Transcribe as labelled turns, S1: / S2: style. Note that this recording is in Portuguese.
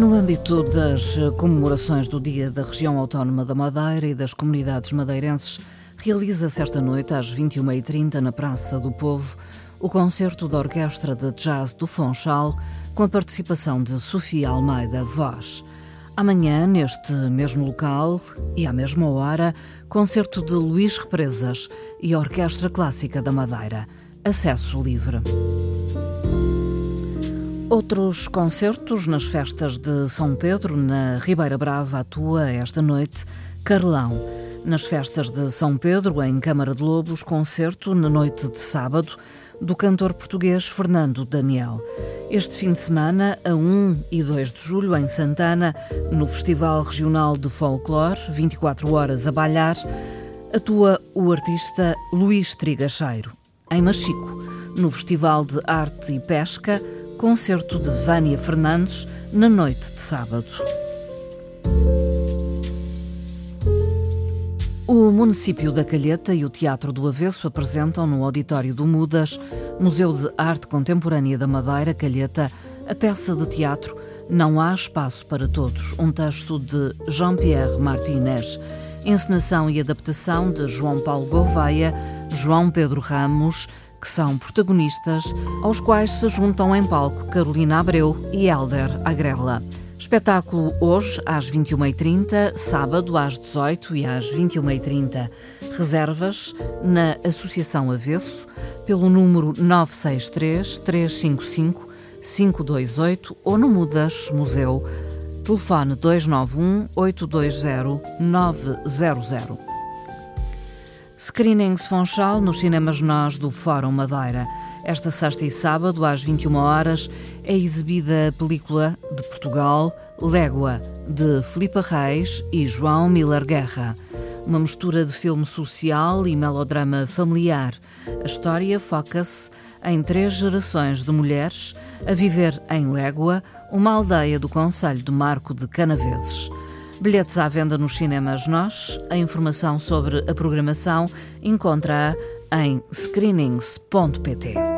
S1: âmbito das comemorações do Dia da Região Autónoma da Madeira e das comunidades madeirenses, realiza-se esta noite, às 21h30, na Praça do Povo, o concerto da Orquestra de Jazz do Fonchal, com a participação de Sofia Almeida Voz. Amanhã, neste mesmo local e à mesma hora, concerto de Luís Represas e Orquestra Clássica da Madeira. Acesso livre. Outros concertos nas festas de São Pedro, na Ribeira Brava, atua esta noite Carlão. Nas festas de São Pedro, em Câmara de Lobos, concerto na noite de sábado do cantor português Fernando Daniel. Este fim de semana, a 1 e 2 de julho, em Santana, no Festival Regional de Folclore, 24 horas a balhar, atua o artista Luís Trigacheiro. Em Machico, no Festival de Arte e Pesca, concerto de Vânia Fernandes na noite de sábado. O município da Calheta e o Teatro do Avesso apresentam no auditório do Mudas, Museu de Arte Contemporânea da Madeira, Calheta, a peça de teatro Não Há Espaço para Todos, um texto de Jean-Pierre Martinez, encenação e adaptação de João Paulo Gouveia, João Pedro Ramos, que são protagonistas, aos quais se juntam em palco Carolina Abreu e Helder Agrela. Espetáculo hoje às 21h30, sábado às 18 e às 21h30. Reservas na Associação Avesso pelo número 963 355 528 ou no Mudas Museu. Telefone 291 820 900. Screenings Fonchal nos cinemas Nós do Fórum Madeira. Esta sexta e sábado, às 21 horas, é exibida a película de Portugal, Légua, de Filipe Reis e João Miller Guerra. Uma mistura de filme social e melodrama familiar. A história foca-se em três gerações de mulheres a viver em Légua, uma aldeia do Conselho de Marco de Canaveses. Bilhetes à venda nos cinemas Nós. A informação sobre a programação encontra-a em screenings.pt.